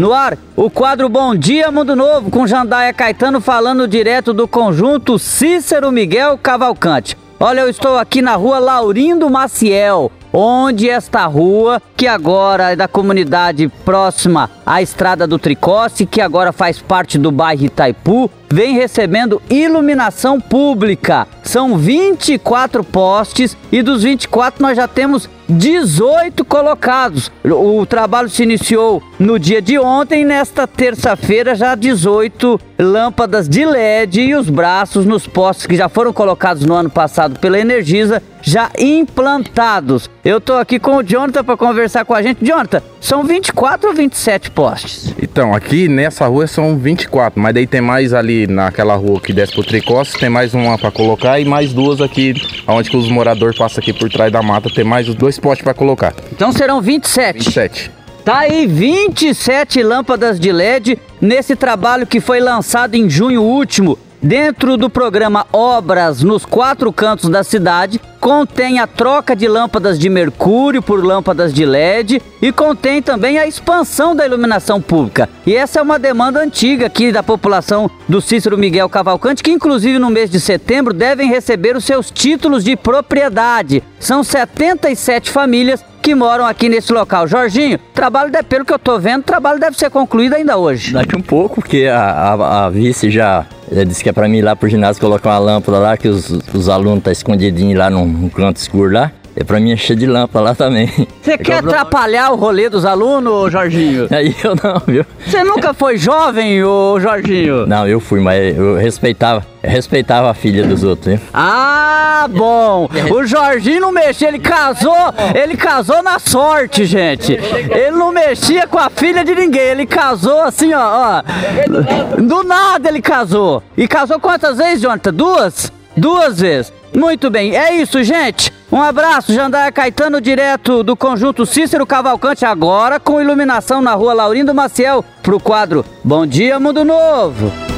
No ar, o quadro Bom Dia Mundo Novo, com Jandaia Caetano falando direto do conjunto Cícero Miguel Cavalcante. Olha, eu estou aqui na rua Laurindo Maciel, onde esta rua, que agora é da comunidade próxima à Estrada do Tricosse, que agora faz parte do bairro Itaipu, vem recebendo iluminação pública. São 24 postes e dos 24 nós já temos 18 colocados. O trabalho se iniciou no dia de ontem, nesta terça-feira já 18 lâmpadas de LED e os braços nos postes que já foram colocados no ano passado pela Energisa já implantados. Eu tô aqui com o Jonathan para conversar com a gente. Jonathan, são 24 ou 27 postes? Então, aqui nessa rua são 24, mas daí tem mais ali naquela rua que desce pro Tricostes, tem mais uma para colocar e mais duas aqui, onde que os moradores passam aqui por trás da mata, tem mais os dois postes para colocar. Então serão 27. 27. Tá aí 27 lâmpadas de LED nesse trabalho que foi lançado em junho último Dentro do programa Obras nos quatro cantos da cidade, contém a troca de lâmpadas de mercúrio por lâmpadas de LED e contém também a expansão da iluminação pública. E essa é uma demanda antiga aqui da população do Cícero Miguel Cavalcante, que inclusive no mês de setembro devem receber os seus títulos de propriedade. São 77 famílias que moram aqui nesse local. Jorginho, trabalho, pelo que eu tô vendo, trabalho deve ser concluído ainda hoje. Daqui um pouco, porque a, a, a vice já ele disse que é para mim ir lá pro ginásio colocar uma lâmpada lá, que os, os alunos estão tá escondidinhos lá num, num canto escuro lá. É pra mim encher de lâmpada lá também. Você é quer atrapalhar o rolê dos alunos, Jorginho? Aí eu não, viu? Você nunca foi jovem, ô Jorginho? Não, eu fui, mas eu respeitava, respeitava a filha dos outros, hein? Ah, bom! O Jorginho não mexia, ele casou, ele casou na sorte, gente. Ele não mexia com a filha de ninguém, ele casou assim, ó, ó. Do nada ele casou. E casou quantas vezes, Jonathan? Duas? Duas vezes. Muito bem, é isso, gente. Um abraço, Jandaia Caetano, direto do conjunto Cícero Cavalcante, agora com iluminação na rua Laurindo Maciel, pro quadro Bom Dia Mundo Novo.